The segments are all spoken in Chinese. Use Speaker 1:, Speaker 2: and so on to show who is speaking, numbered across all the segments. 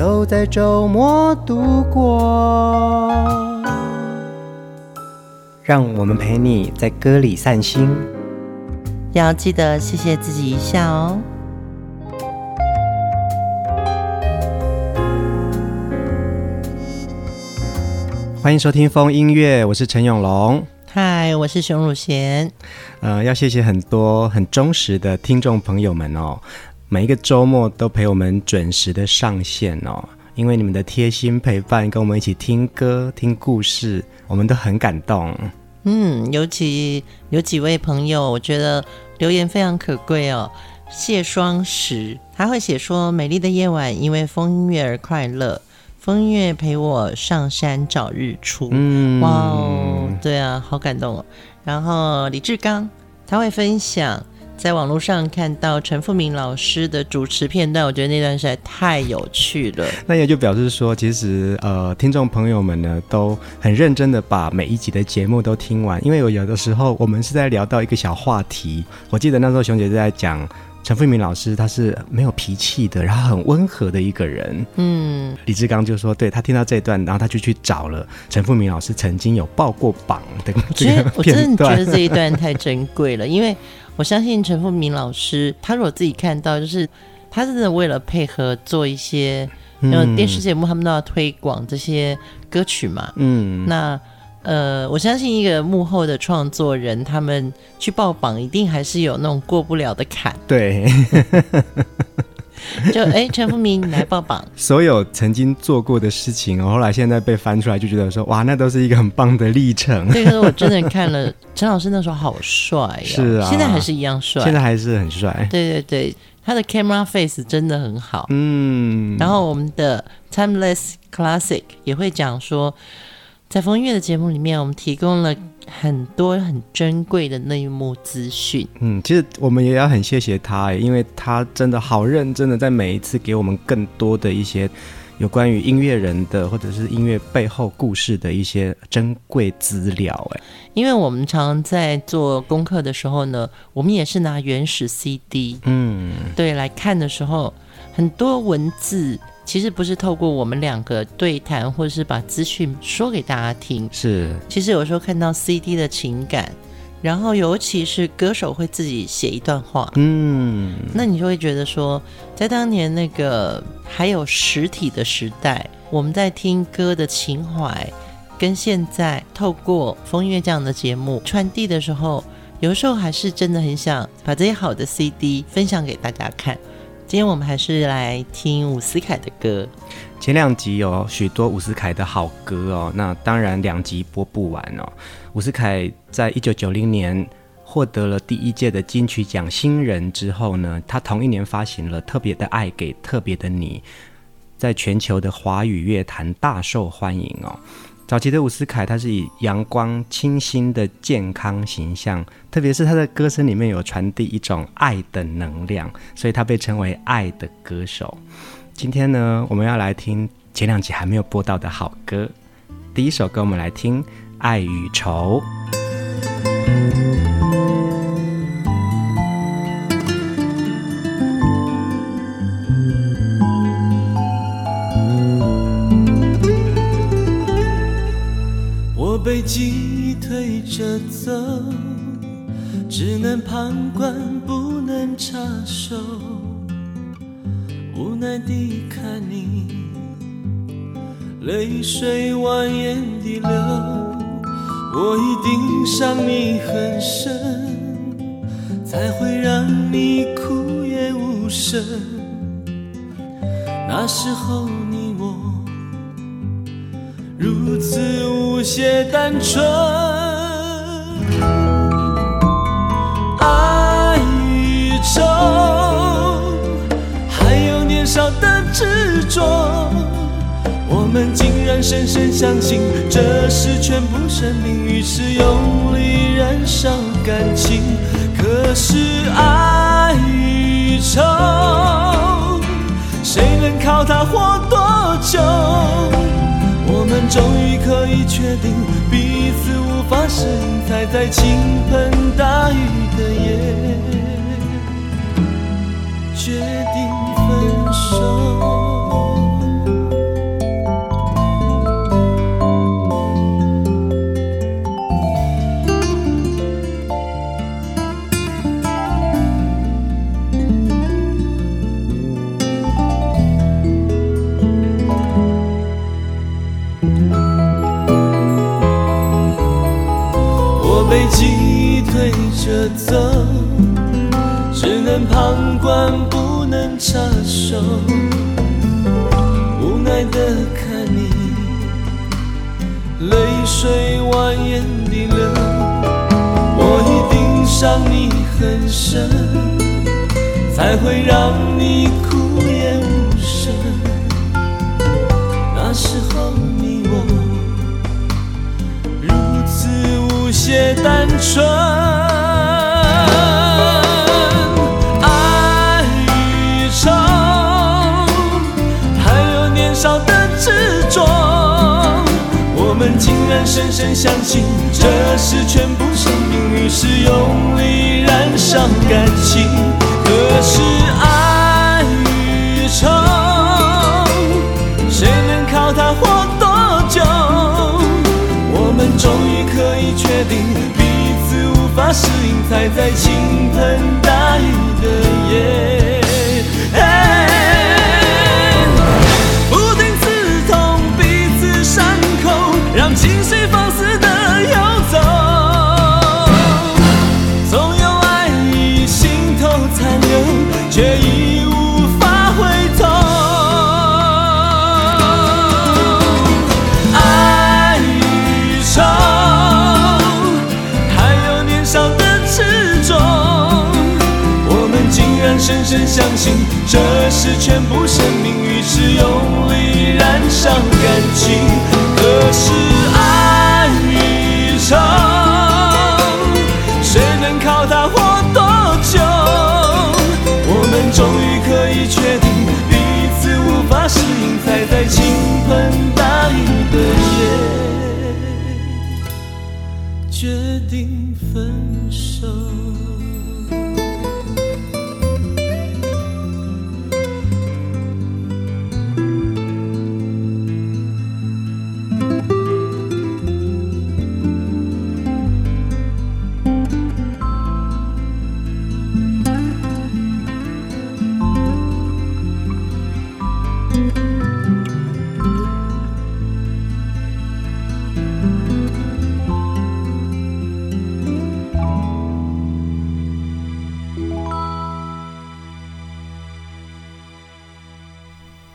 Speaker 1: 都在周末度过，让我们陪你在歌里散心，
Speaker 2: 要记得谢谢自己一下哦。
Speaker 1: 欢迎收听风音乐，我是陈永龙。
Speaker 2: 嗨，我是熊汝贤。
Speaker 1: 呃，要谢谢很多很忠实的听众朋友们哦。每一个周末都陪我们准时的上线哦，因为你们的贴心陪伴，跟我们一起听歌、听故事，我们都很感动。
Speaker 2: 嗯，尤其有几位朋友，我觉得留言非常可贵哦。谢双石他会写说：“美丽的夜晚，因为疯音乐而快乐，疯音乐陪我上山找日出。”嗯，哇哦，对啊，好感动哦。然后李志刚他会分享。在网络上看到陈富明老师的主持片段，我觉得那段实在太有趣了。
Speaker 1: 那也就表示说，其实呃，听众朋友们呢都很认真的把每一集的节目都听完，因为我有的时候我们是在聊到一个小话题。我记得那时候熊姐就在讲陈富明老师，他是没有脾气的，然后很温和的一个人。嗯，李志刚就说，对，他听到这一段，然后他就去找了陈富明老师曾经有报过榜的这个片段。
Speaker 2: 我真的觉得这一段太珍贵了，因为。我相信陈富明老师，他如果自己看到，就是他真的为了配合做一些，嗯，电视节目，他们都要推广这些歌曲嘛。嗯，那呃，我相信一个幕后的创作人，他们去报榜，一定还是有那种过不了的坎。
Speaker 1: 对。
Speaker 2: 就哎，陈富明，你来报榜。
Speaker 1: 所有曾经做过的事情，后来现在被翻出来，就觉得说，哇，那都是一个很棒的历程。
Speaker 2: 对，可是我真的看了陈老师那时候好帅呀，是啊，现在还是一样帅，
Speaker 1: 现在还是很帅。
Speaker 2: 对对对，他的 camera face 真的很好。嗯，然后我们的 Timeless Classic 也会讲说，在疯音乐的节目里面，我们提供了。很多很珍贵的内幕资讯。嗯，
Speaker 1: 其实我们也要很谢谢他，因为他真的好认真的，在每一次给我们更多的一些有关于音乐人的或者是音乐背后故事的一些珍贵资料。哎，
Speaker 2: 因为我们常常在做功课的时候呢，我们也是拿原始 CD，嗯，对，来看的时候，很多文字。其实不是透过我们两个对谈，或者是把资讯说给大家听。是，其实有时候看到 CD 的情感，然后尤其是歌手会自己写一段话，嗯，那你就会觉得说，在当年那个还有实体的时代，我们在听歌的情怀，跟现在透过风月这样的节目传递的时候，有时候还是真的很想把这些好的 CD 分享给大家看。今天我们还是来听伍思凯的歌。
Speaker 1: 前两集有许多伍思凯的好歌哦，那当然两集播不完哦。伍思凯在一九九零年获得了第一届的金曲奖新人之后呢，他同一年发行了《特别的爱给特别的你》，在全球的华语乐坛大受欢迎哦。早期的伍思凯，他是以阳光、清新的健康形象，特别是他的歌声里面有传递一种爱的能量，所以他被称为“爱的歌手”。今天呢，我们要来听前两集还没有播到的好歌。第一首歌，我们来听《爱与愁》。
Speaker 3: 记忆推着走，只能旁观，不能插手。无奈地看你，泪水蜿蜒地流，我一定伤你很深，才会让你哭也无声。那时候有些单纯，爱与愁，还有年少的执着，我们竟然深深相信这是全部生命，于是用力燃烧感情。可是爱与愁，谁能靠它活多久？我们终于可以确定彼此无法适应，才在倾盆大雨的夜决定分手。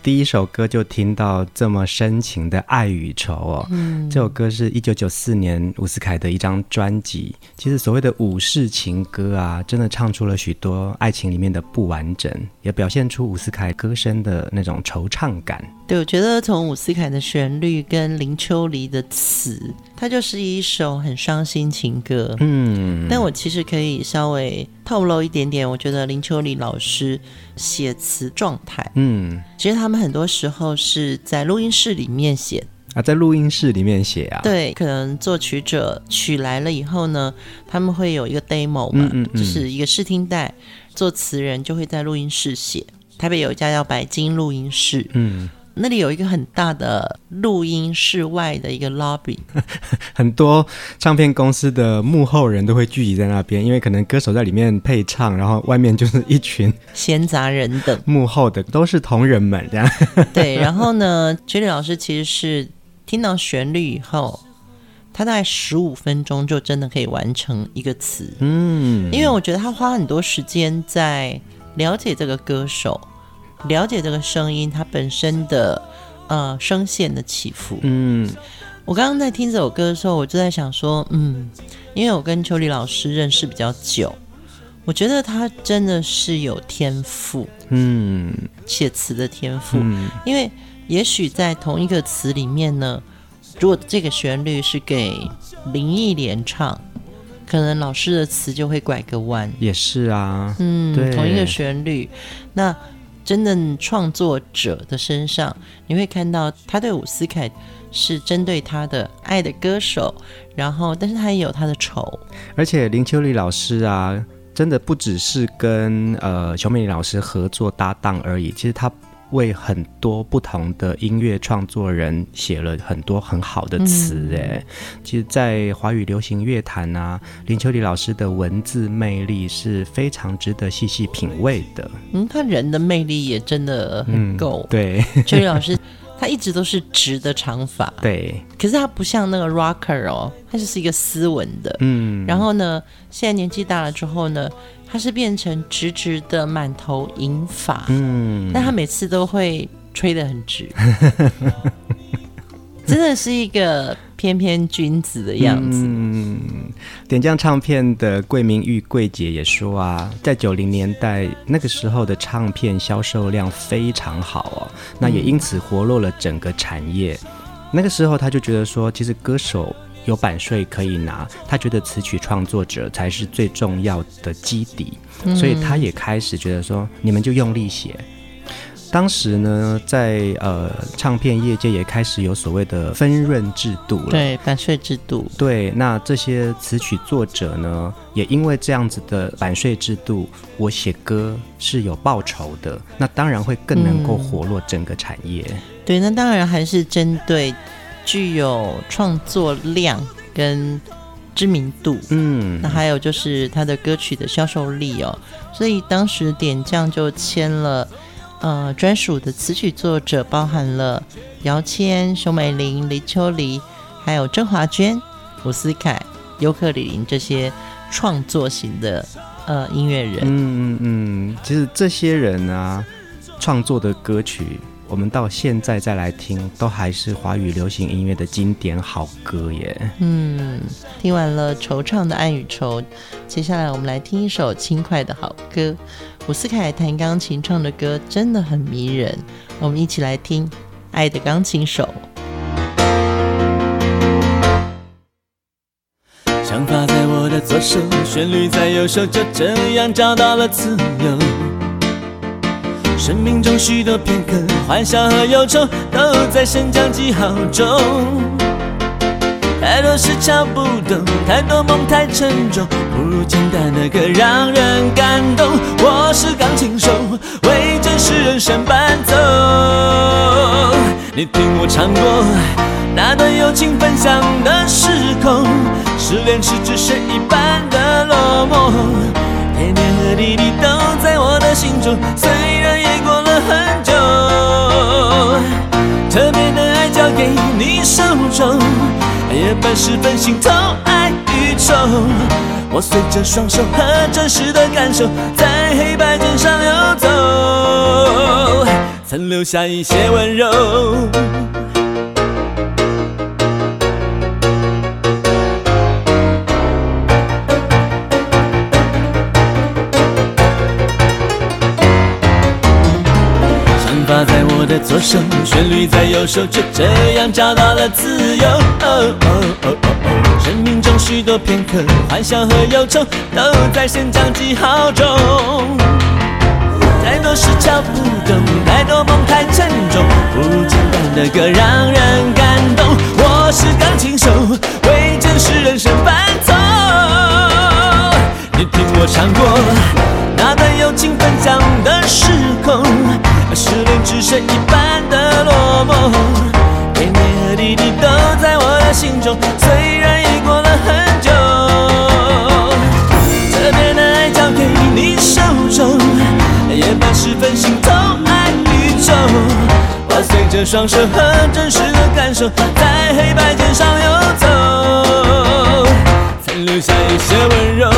Speaker 1: 第一首歌就听到这么深情的爱与愁哦，嗯，这首歌是一九九四年伍思凯的一张专辑。其实所谓的武士情歌啊，真的唱出了许多爱情里面的不完整，也表现出伍思凯歌声的那种惆怅感。
Speaker 2: 对，我觉得从伍思凯的旋律跟林秋离的词，它就是一首很伤心情歌。嗯，但我其实可以稍微透露一点点，我觉得林秋离老师写词状态，嗯，其实他们很多时候是在录音室里面写。
Speaker 1: 啊，在录音室里面写啊，
Speaker 2: 对，可能作曲者曲来了以后呢，他们会有一个 demo 嘛，嗯嗯嗯，就是一个试听带，作词人就会在录音室写。台北有一家叫白金录音室，嗯。那里有一个很大的录音室外的一个 lobby，
Speaker 1: 很多唱片公司的幕后人都会聚集在那边，因为可能歌手在里面配唱，然后外面就是一群
Speaker 2: 闲杂人等，
Speaker 1: 幕后的都是同仁们这样。
Speaker 2: 对，然后呢，秋离老师其实是听到旋律以后，他大概十五分钟就真的可以完成一个词，嗯，因为我觉得他花很多时间在了解这个歌手。了解这个声音，它本身的呃声线的起伏。嗯，我刚刚在听这首歌的时候，我就在想说，嗯，因为我跟秋丽老师认识比较久，我觉得他真的是有天赋，嗯，写词的天赋。嗯，因为也许在同一个词里面呢，如果这个旋律是给林忆莲唱，可能老师的词就会拐个弯。
Speaker 1: 也是啊，
Speaker 2: 嗯，
Speaker 1: 对
Speaker 2: 同一个旋律，那真正创作者的身上，你会看到他对伍思凯是针对他的爱的歌手，然后，但是他也有他的仇。
Speaker 1: 而且林秋离老师啊，真的不只是跟呃熊美玲老师合作搭档而已，其实他。为很多不同的音乐创作人写了很多很好的词，哎、嗯，其实，在华语流行乐坛啊，林秋离老师的文字魅力是非常值得细细品味的。
Speaker 2: 嗯，他人的魅力也真的很够。
Speaker 1: 嗯、对，
Speaker 2: 秋离老师他一直都是直的长发，
Speaker 1: 对，
Speaker 2: 可是他不像那个 rocker 哦，他就是一个斯文的。嗯，然后呢，现在年纪大了之后呢，他是变成直直的满头银发，嗯，但他每次都会吹得很直，真的是一个翩翩君子的样子。
Speaker 1: 嗯，点将唱片的桂明玉桂姐也说啊，在九零年代那个时候的唱片销售量非常好哦，那也因此活络了整个产业。嗯，那个时候他就觉得说，其实歌手。有版税可以拿，他觉得词曲创作者才是最重要的基底，嗯、所以他也开始觉得说，你们就用力写。当时呢，在呃唱片业界也开始有所谓的分润制度了，
Speaker 2: 对版税制度。
Speaker 1: 对，那这些词曲作者呢，也因为这样子的版税制度，我写歌是有报酬的，那当然会更能够活络整个产业。
Speaker 2: 嗯、对，那当然还是针对。具有创作量跟知名度，嗯，那还有就是他的歌曲的销售力哦，所以当时点将就签了，呃，专属的词曲作者，包含了姚谦、熊美玲、黎秋离，还有郑华娟、伍思凯、尤克里林这些创作型的呃音乐人。
Speaker 1: 嗯嗯嗯，其实这些人啊，创作的歌曲。我们到现在再来听，都还是华语流行音乐的经典好歌耶。
Speaker 2: 嗯，听完了惆怅的爱与愁，接下来我们来听一首轻快的好歌。伍思凯弹钢琴唱的歌真的很迷人，我们一起来听《爱的钢琴手》。
Speaker 3: 想法在我的左手，旋律在右手，就这样找到了自由。生命中许多片刻，欢笑和忧愁都在升降记号中。太多事敲不动，太多梦太沉重，不如简单的歌让人感动。我是钢琴手，为真实人生伴奏。你听我唱过那段友情分享的时空，失恋时只剩一半的落寞。甜甜和滴滴都在我的心中，虽很久。特别的爱交给你手中，夜半时分心头爱与愁。我随着双手和真实的感受，在黑白键上游走，曾留下一些温柔。我的左手，旋律在右手，就这样找到了自由。哦哦哦哦哦，生命中许多片刻，欢笑和忧愁都在升降记号中。太多事敲不动，太多梦太沉重，不如简单的歌让人感动。我是钢琴手，为真实人生伴奏。你听我唱过友情分享的时空。失恋只剩一半的落寞，点点和滴滴都在我的心中，虽然已过了很久。特别的爱交给你手中，夜半时分心痛爱宇宙。我随着双手和真实的感受，在黑白键上游走，曾留下一些温柔。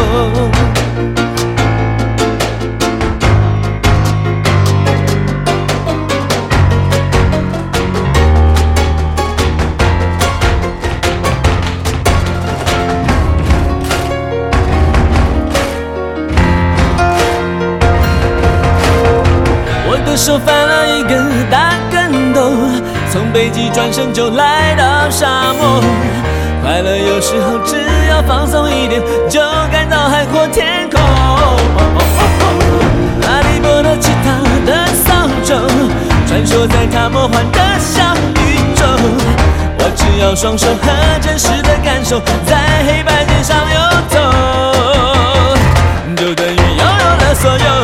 Speaker 3: 转身就来到沙漠。快乐有时候只要放松一点，就感到海阔天空。哈利波特吉他的扫帚，穿梭在他魔幻的小宇宙。我只要双手和真实的感受，在黑白键上游走，就等于拥有了所有。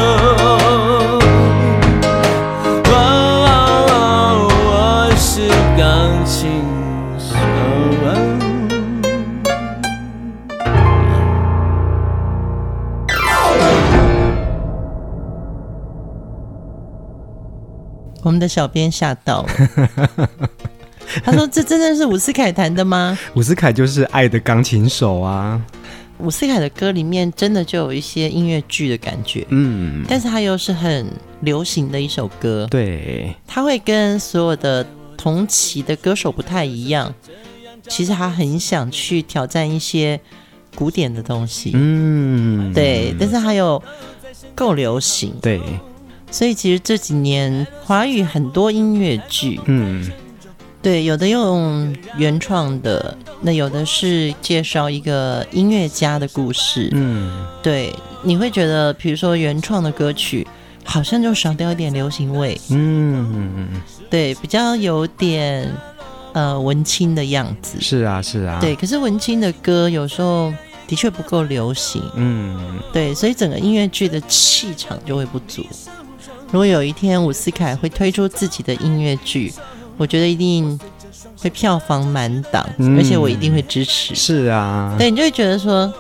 Speaker 2: 们的小编吓到了，他说：“这真的是伍思凯弹的吗？”
Speaker 1: 伍思凯就是爱的钢琴手啊。
Speaker 2: 伍思凯的歌里面真的就有一些音乐剧的感觉，嗯，但是他又是很流行的一首歌，
Speaker 1: 对，
Speaker 2: 他会跟所有的同期的歌手不太一样。其实他很想去挑战一些古典的东西，嗯，对，但是他又够流行，
Speaker 1: 对。
Speaker 2: 所以其实这几年华语很多音乐剧，嗯，对，有的用原创的，那有的是介绍一个音乐家的故事，嗯，对，你会觉得，比如说原创的歌曲，好像就少掉一点流行味，嗯，对，比较有点呃文青的样子，
Speaker 1: 是啊，是啊，
Speaker 2: 对，可是文青的歌有时候的确不够流行，嗯，对，所以整个音乐剧的气场就会不足。如果有一天伍思凯会推出自己的音乐剧，我觉得一定会票房满档，嗯，而且我一定会支持。
Speaker 1: 是啊，
Speaker 2: 对，你就会觉得说，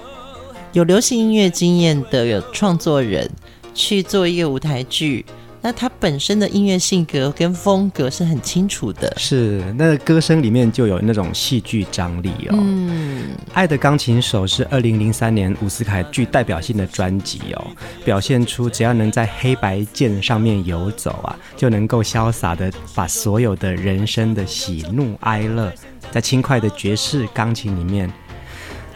Speaker 2: 有流行音乐经验的有创作人去做一个舞台剧。那他本身的音乐性格跟风格是很清楚的，
Speaker 1: 是那个歌声里面就有那种戏剧张力哦。嗯，《爱的钢琴手》是二零零三年伍思凯具代表性的专辑哦，表现出只要能在黑白键上面游走啊，就能够潇洒的把所有的人生的喜怒哀乐，在轻快的爵士钢琴里面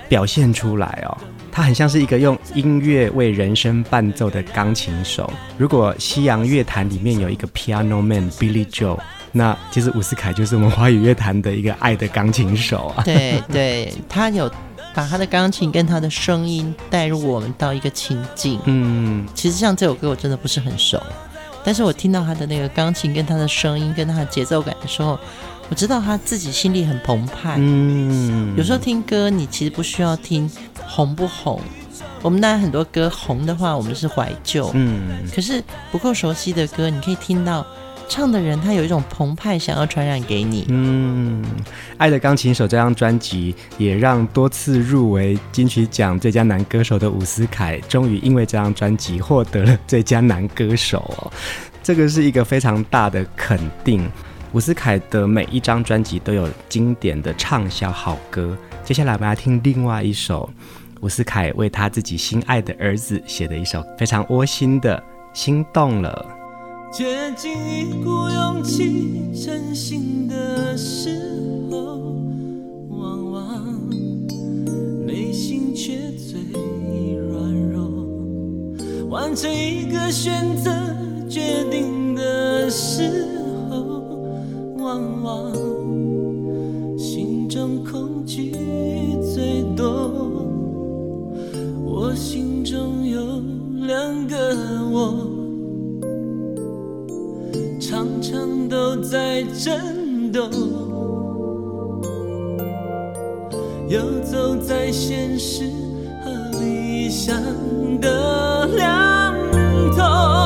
Speaker 1: 表现出来哦。他很像是一个用音乐为人生伴奏的钢琴手。如果西洋乐坛里面有一个 Piano Man Billy Joe，那其实伍思凯就是我们华语乐坛的一个爱的钢琴手啊。
Speaker 2: 对对，他有把他的钢琴跟他的声音带入我们到一个情境。嗯，其实像这首歌我真的不是很熟，但是我听到他的那个钢琴跟他的声音跟他的节奏感的时候，我知道他自己心里很澎湃。嗯，有时候听歌你其实不需要听。红不红？我们当然很多歌红的话，我们是怀旧。嗯，可是不够熟悉的歌，你可以听到唱的人他有一种澎湃，想要传染给你。
Speaker 1: 嗯，《爱的钢琴手》这张专辑也让多次入围金曲奖最佳男歌手的伍思凯，终于因为这张专辑获得了最佳男歌手哦。这个是一个非常大的肯定。伍思凯的每一张专辑都有经典的畅销好歌。接下来我们要听另外一首伍思凯为他自己心爱的儿子写的一首非常窝心的《心动了》。
Speaker 3: 接近一股勇气，真心的时候，往往内心却最软弱。完成一个选择，决定的时候，往往心中空虚。心中有两个我，常常都在震动，游走在现实和理想的两头。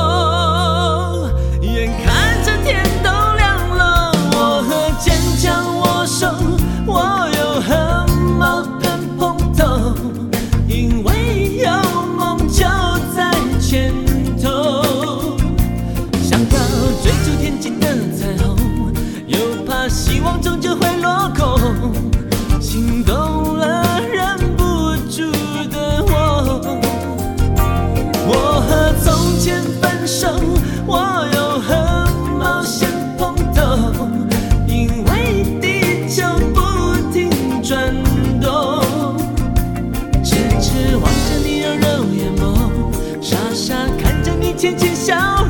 Speaker 3: show.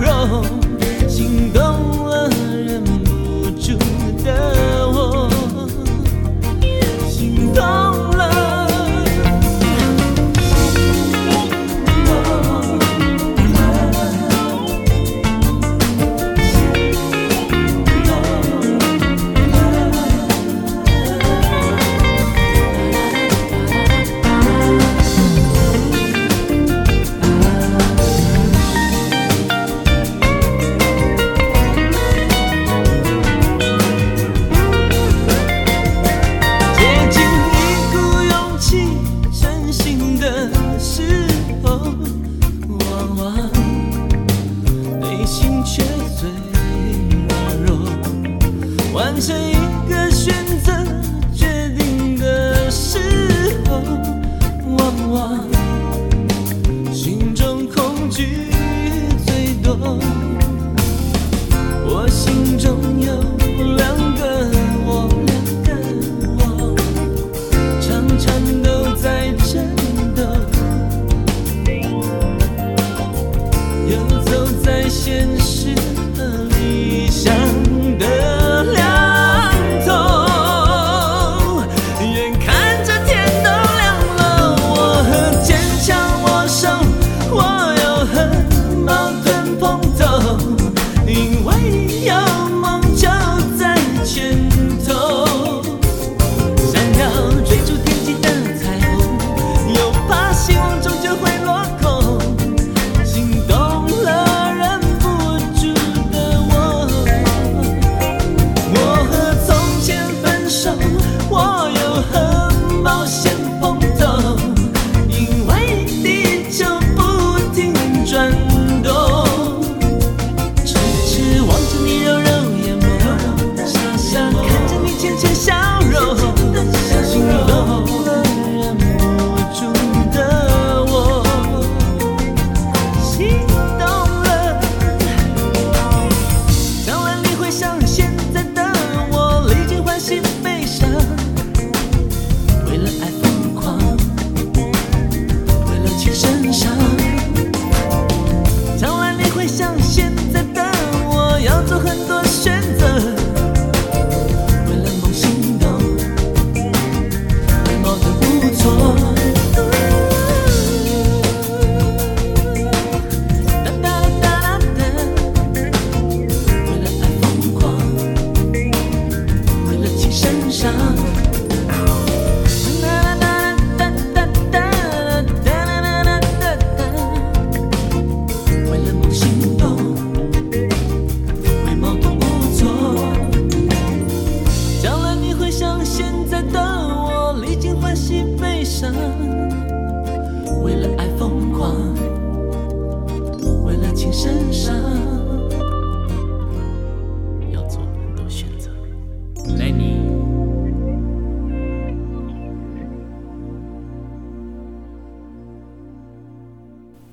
Speaker 3: 总有。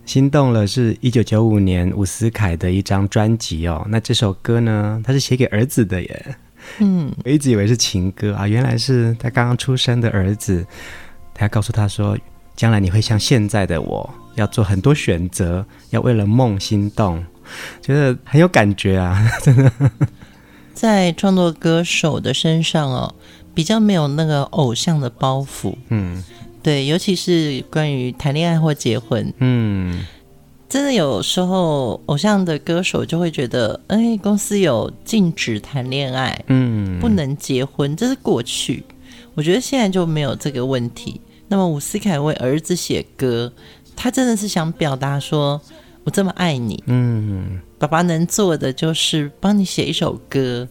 Speaker 1: 心动了是一九九五年伍思凯的一张专辑哦。那这首歌呢，他是写给儿子的耶。嗯，我一直以为是情歌啊，原来是他刚刚出生的儿子。他要告诉他说，将来你会像现在的我，要做很多选择，要为了梦心动，觉得很有感觉啊，真的。
Speaker 2: 在创作歌手的身上哦，比较没有那个偶像的包袱。嗯。对，尤其是关于谈恋爱或结婚，嗯，真的有时候偶像的歌手就会觉得，哎，公司有禁止谈恋爱，嗯，不能结婚，这是过去。我觉得现在就没有这个问题。那么伍思凯为儿子写歌，他真的是想表达说，我这么爱你，嗯，爸爸能做的就是帮你写一首歌，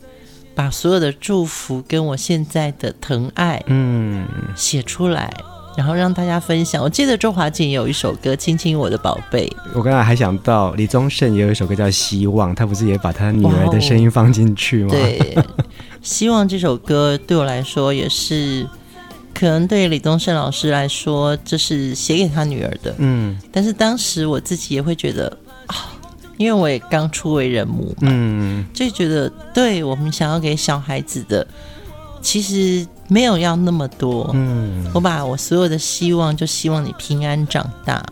Speaker 2: 把所有的祝福跟我现在的疼爱，嗯，写出来。然后让大家分享。我记得周华健有一首歌《亲亲我的宝贝》，
Speaker 1: 我刚才还想到李宗盛也有一首歌叫《希望》，他不是也把他女儿的声音放进去吗？
Speaker 2: 对，《希望》这首歌对我来说也是，可能对李宗盛老师来说，这是写给他女儿的。嗯，但是当时我自己也会觉得啊，因为我也刚初为人母嘛，嗯，就觉得对我们想要给小孩子的，其实。没有要那么多，嗯，我把我所有的希望，就希望你平安长大。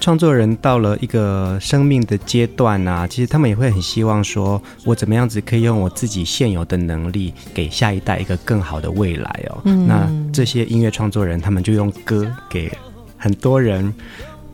Speaker 1: 创作人到了一个生命的阶段啊，其实他们也会很希望说，我怎么样子可以用我自己现有的能力，给下一代一个更好的未来哦。嗯，那这些音乐创作人，他们就用歌给很多人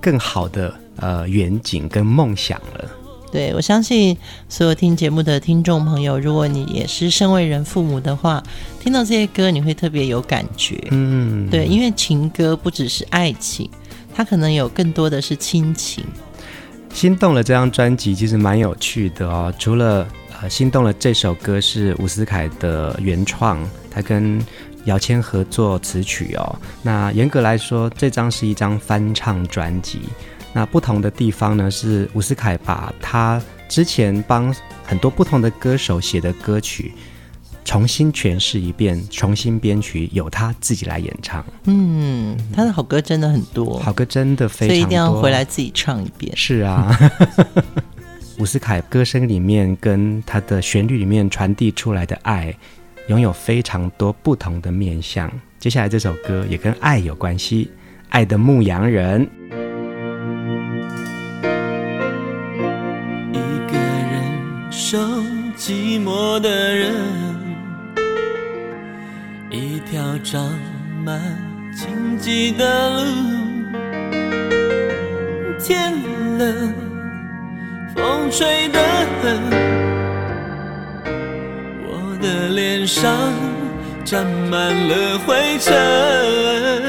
Speaker 1: 更好的呃远景跟梦想了。
Speaker 2: 对，我相信所有听节目的听众朋友，如果你也是身为人父母的话，听到这些歌你会特别有感觉。嗯，对，因为情歌不只是爱情，它可能有更多的是亲情。
Speaker 1: 心动了这张专辑其实蛮有趣的哦，除了呃，心动了这首歌是伍思凯的原创，他跟姚谦合作词曲哦。那严格来说，这张是一张翻唱专辑。那不同的地方呢，是伍思凯把他之前帮很多不同的歌手写的歌曲，重新诠释一遍，重新编曲，由他自己来演唱。
Speaker 2: 嗯，他的好歌真的很多，
Speaker 1: 好歌真的非常多，
Speaker 2: 所以一定要回来自己唱一遍。
Speaker 1: 是啊，伍思凯歌声里面跟他的旋律里面传递出来的爱，拥有非常多不同的面相。接下来这首歌也跟爱有关系，《爱的牧羊人》。
Speaker 3: 寂寞的人。一条长满荆棘的路，天冷，风吹得很，我的脸上沾满了灰尘。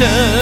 Speaker 3: 天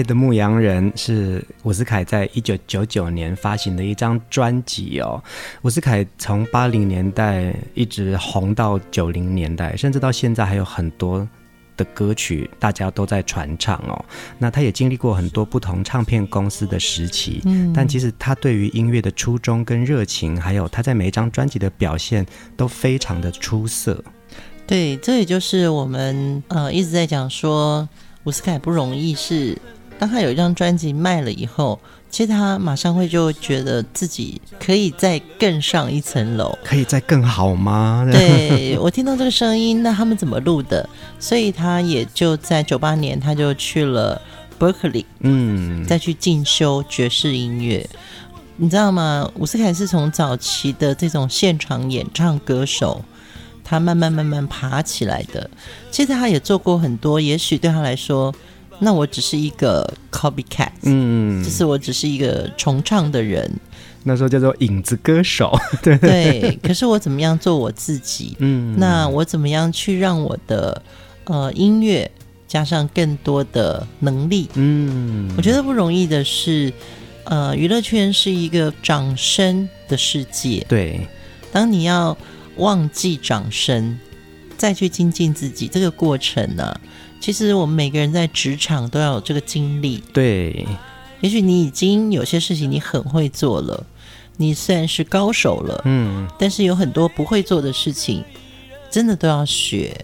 Speaker 3: 爱的牧羊人是
Speaker 1: 伍思凯在一九九九年发行的一张专辑哦。伍思凯从八零年代一直红到九零年代，甚至到现在还有很多的歌曲大家都在传唱哦。那他也经历过很多不同唱片公司的时期，嗯，但其实他对于音乐的初衷跟热情，还有他在每一张专辑的表现都非常的出色。
Speaker 2: 对，这也就是我们呃一直在讲说伍思凯不容易是。当他有一张专辑卖了以后，其实他马上会就觉得自己可以再更上一层楼，
Speaker 1: 可以再更好吗？
Speaker 2: 对，我听到这个声音，那他们怎么录的？所以他也就在九八年，他就去了 Berkeley，嗯，再去进修爵士音乐。你知道吗？伍思凯是从早期的这种现场演唱歌手，他慢慢慢慢爬起来的。其实他也做过很多，也许对他来说。那我只是一个 copycat，嗯，就是我只是一个重唱的人。
Speaker 1: 那时候叫做影子歌手，对
Speaker 2: 对。可是我怎么样做我自己？嗯，那我怎么样去让我的呃音乐加上更多的能力？嗯，我觉得不容易的是，呃，娱乐圈是一个掌声的世界。
Speaker 1: 对，
Speaker 2: 当你要忘记掌声，再去精进自己，这个过程呢、啊？其实我们每个人在职场都要有这个经历。
Speaker 1: 对，
Speaker 2: 也许你已经有些事情你很会做了，你虽然是高手了，嗯，但是有很多不会做的事情，真的都要学。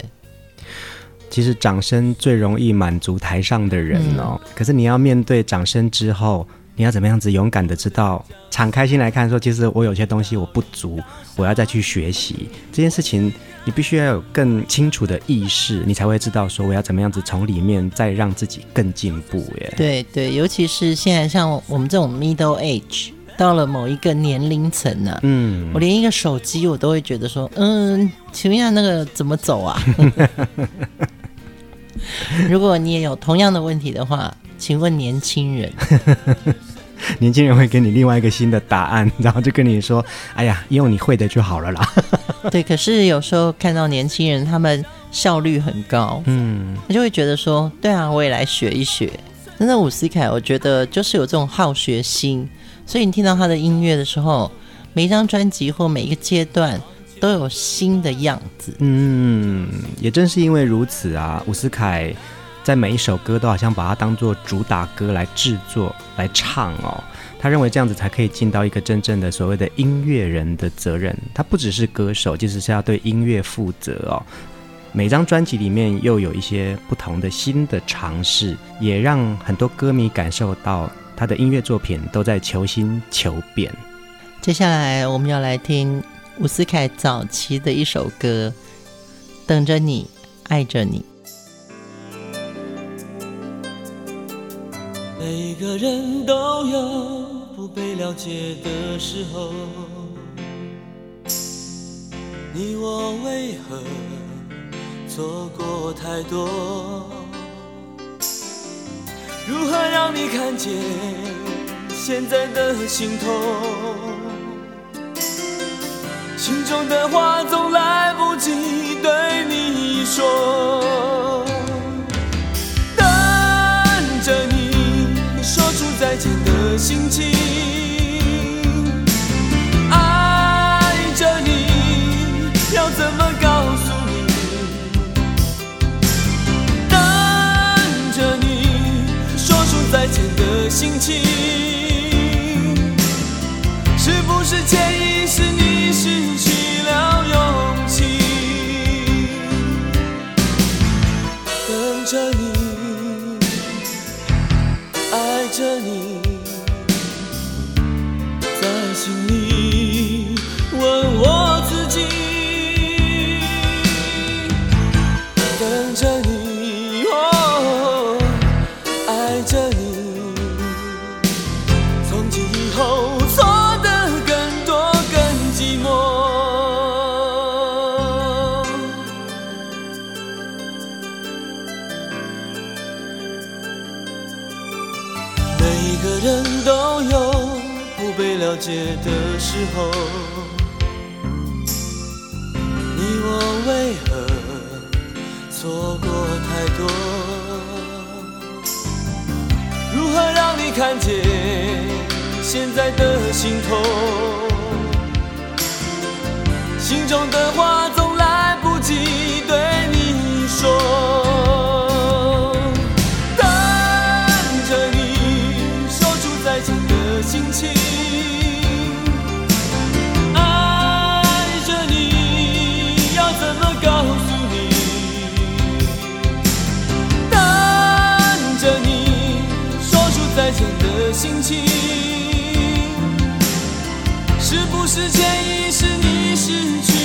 Speaker 1: 其实掌声最容易满足台上的人哦，嗯，可是你要面对掌声之后。你要怎么样子勇敢的知道，敞开心来看，说其实我有些东西我不足，我要再去学习这件事情，你必须要有更清楚的意识，你才会知道说我要怎么样子从里面再让自己更进步耶。
Speaker 2: 对对，尤其是现在像我们这种 middle age，到了某一个年龄层呢，嗯，我连一个手机我都会觉得说，嗯，请问一下那个怎么走啊？如果你也有同样的问题的话。请问年轻人，
Speaker 1: 年轻人会给你另外一个新的答案，然后就跟你说：“哎呀，用你会的就好了啦。”
Speaker 2: 对，可是有时候看到年轻人他们效率很高，嗯，他就会觉得说：“对啊，我也来学一学。”真的，伍思凯，我觉得就是有这种好学心，所以你听到他的音乐的时候，每一张专辑或每一个阶段都有新的样子。
Speaker 1: 嗯，也正是因为如此啊，伍思凯。在每一首歌都好像把它当做主打歌来制作、来唱哦。他认为这样子才可以尽到一个真正的所谓的音乐人的责任。他不只是歌手，其实是要对音乐负责哦。每张专辑里面又有一些不同的新的尝试，也让很多歌迷感受到他的音乐作品都在求新求变。
Speaker 2: 接下来我们要来听伍思凯早期的一首歌，《等着你，爱着你》。
Speaker 3: 每个人都有不被了解的时候，你我为何错过太多？如何让你看见现在的心痛？心中的话总来不及对你说。的心情，爱着你，要怎么告诉你？等着你，说出再见的心情，是不是解的时候，你我为何错过太多？如何让你看见现在的心痛？心中的话总来不及心情，是不是潜意识你失去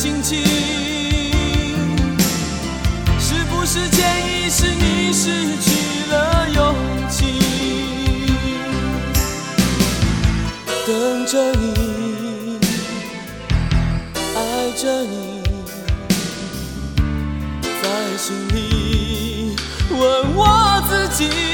Speaker 3: 心情是不是潜意识你失去了勇气？等着你，爱着你，在心里问我自己。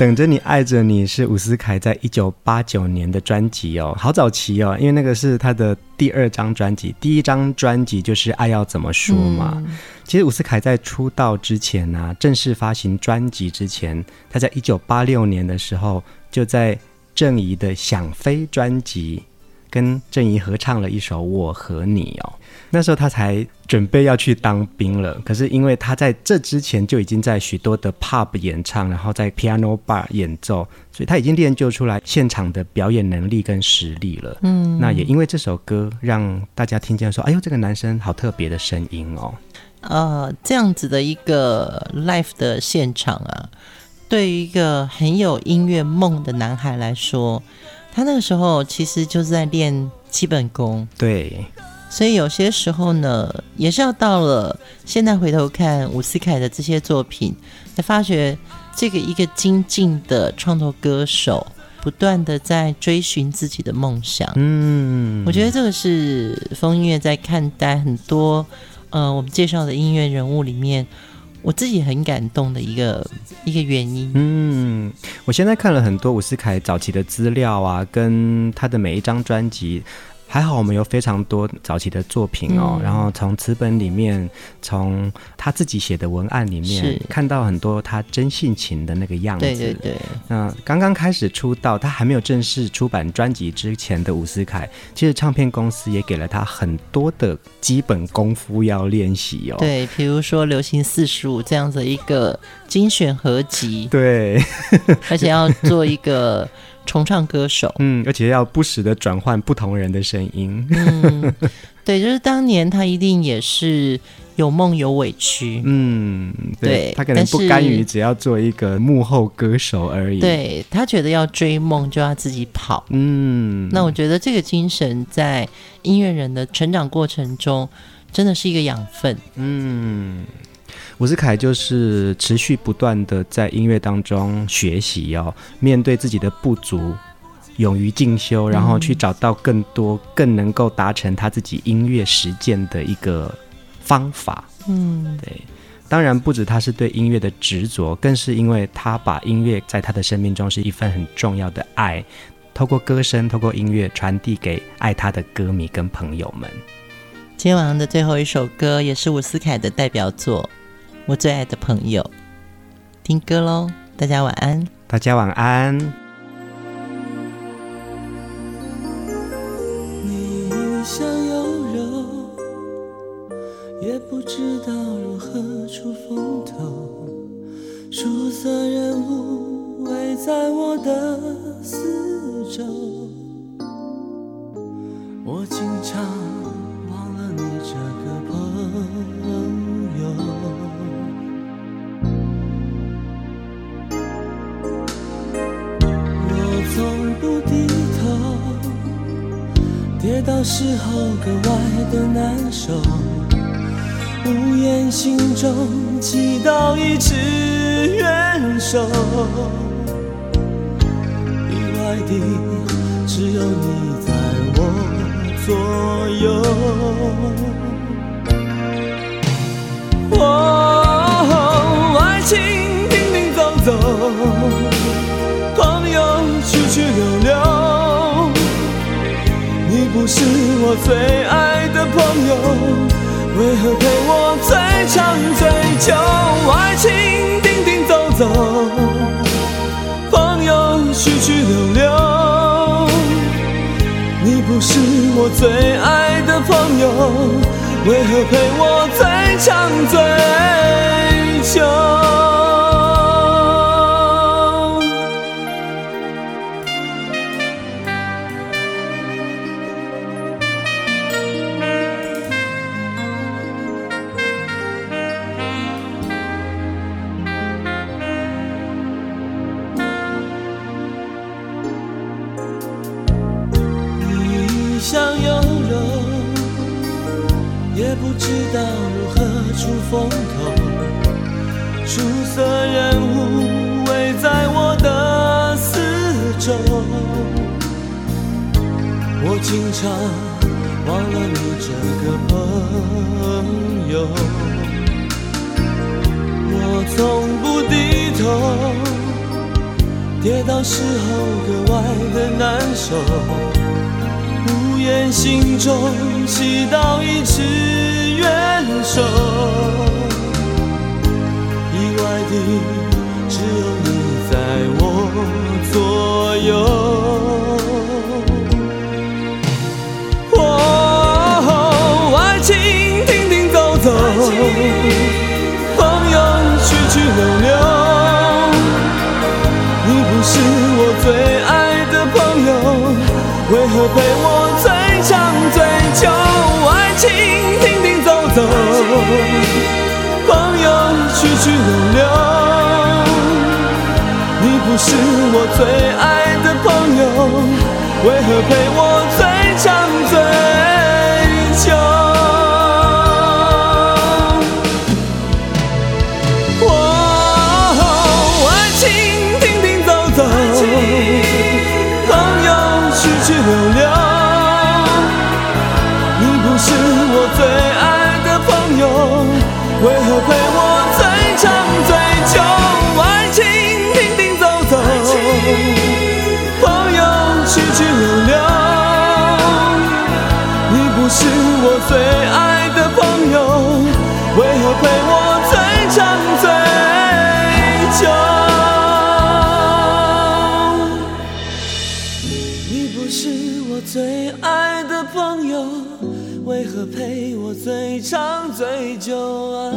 Speaker 1: 等着你，爱着你，是伍思凯在一九八九年的专辑哦，好早期哦，因为那个是他的第二张专辑，第一张专辑就是《爱要怎么说》嘛。嗯、其实伍思凯在出道之前呢、啊，正式发行专辑之前，他在一九八六年的时候，就在郑怡的《想飞》专辑跟郑怡合唱了一首《我和你》哦。那时候他才准备要去当兵了，可是因为他在这之前就已经在许多的 pub 演唱，然后在 piano bar 演奏，所以他已经练就出来现场的表演能力跟实力了。嗯，那也因为这首歌让大家听见说：“哎呦，这个男生好特别的声音哦。”
Speaker 2: 呃，这样子的一个 live 的现场啊，对于一个很有音乐梦的男孩来说，他那个时候其实就是在练基本功。
Speaker 1: 对。
Speaker 2: 所以有些时候呢，也是要到了现在回头看伍思凯的这些作品，才发觉这个一个精进的创作歌手，不断的在追寻自己的梦想。嗯，我觉得这个是风音乐在看待很多呃我们介绍的音乐人物里面，我自己很感动的一个一个原因。
Speaker 1: 嗯，我现在看了很多伍思凯早期的资料啊，跟他的每一张专辑。还好我们有非常多早期的作品哦，嗯、然后从词本里面，从他自己写的文案里面，看到很多他真性情的那个样子。
Speaker 2: 对对对。
Speaker 1: 那刚刚开始出道，他还没有正式出版专辑之前的伍思凯，其实唱片公司也给了他很多的基本功夫要练习哦。
Speaker 2: 对，比如说《流行四十五》这样子一个精选合集。
Speaker 1: 对，
Speaker 2: 而且要做一个。重唱歌手，
Speaker 1: 嗯，而且要不时的转换不同人的声音，
Speaker 2: 嗯，对，就是当年他一定也是有梦有委屈，
Speaker 1: 嗯，对，
Speaker 2: 对
Speaker 1: 他可能不甘于只要做一个幕后歌手而已，
Speaker 2: 对，他觉得要追梦就要自己跑，嗯，那我觉得这个精神在音乐人的成长过程中真的是一个养分，
Speaker 1: 嗯。伍思凯就是持续不断的在音乐当中学习哦，面对自己的不足，勇于进修，然后去找到更多更能够达成他自己音乐实践的一个方法。嗯，对，当然不止他是对音乐的执着，更是因为他把音乐在他的生命中是一份很重要的爱，透过歌声，透过音乐传递给爱他的歌迷跟朋友们。
Speaker 2: 今天晚上的最后一首歌也是伍思凯的代表作。我最爱的朋友，听歌喽！大家晚安，
Speaker 1: 大家晚安。
Speaker 3: 你一向优柔，也不知道如何出风头。出色人物围在我的四周，我经常忘了你这个朋友。跌倒时候格外的难受，无言心中祈祷一直援手，意外的只有你在我左右。哦，是我最爱的朋友，为何陪我最长最久？爱情停停走走，朋友去去留留。你不是我最爱的朋友，为何陪我最长最久？也不知道如何出风头，出色人物围在我的四周，我经常忘了你这个朋友。我从不低头，跌倒时候格外的难受，无言心中祈祷一直援手。的只有你在我左右，哦，爱情停停走走，朋友去去留留，你不是我最爱的朋友，为何陪我就？爱情停停走走。朋友去去留留，你不是我最爱的朋友，为何陪我最长最我最爱的朋友，为何陪我最长最久？你不是我最爱的朋友。为何陪我最长最久啊？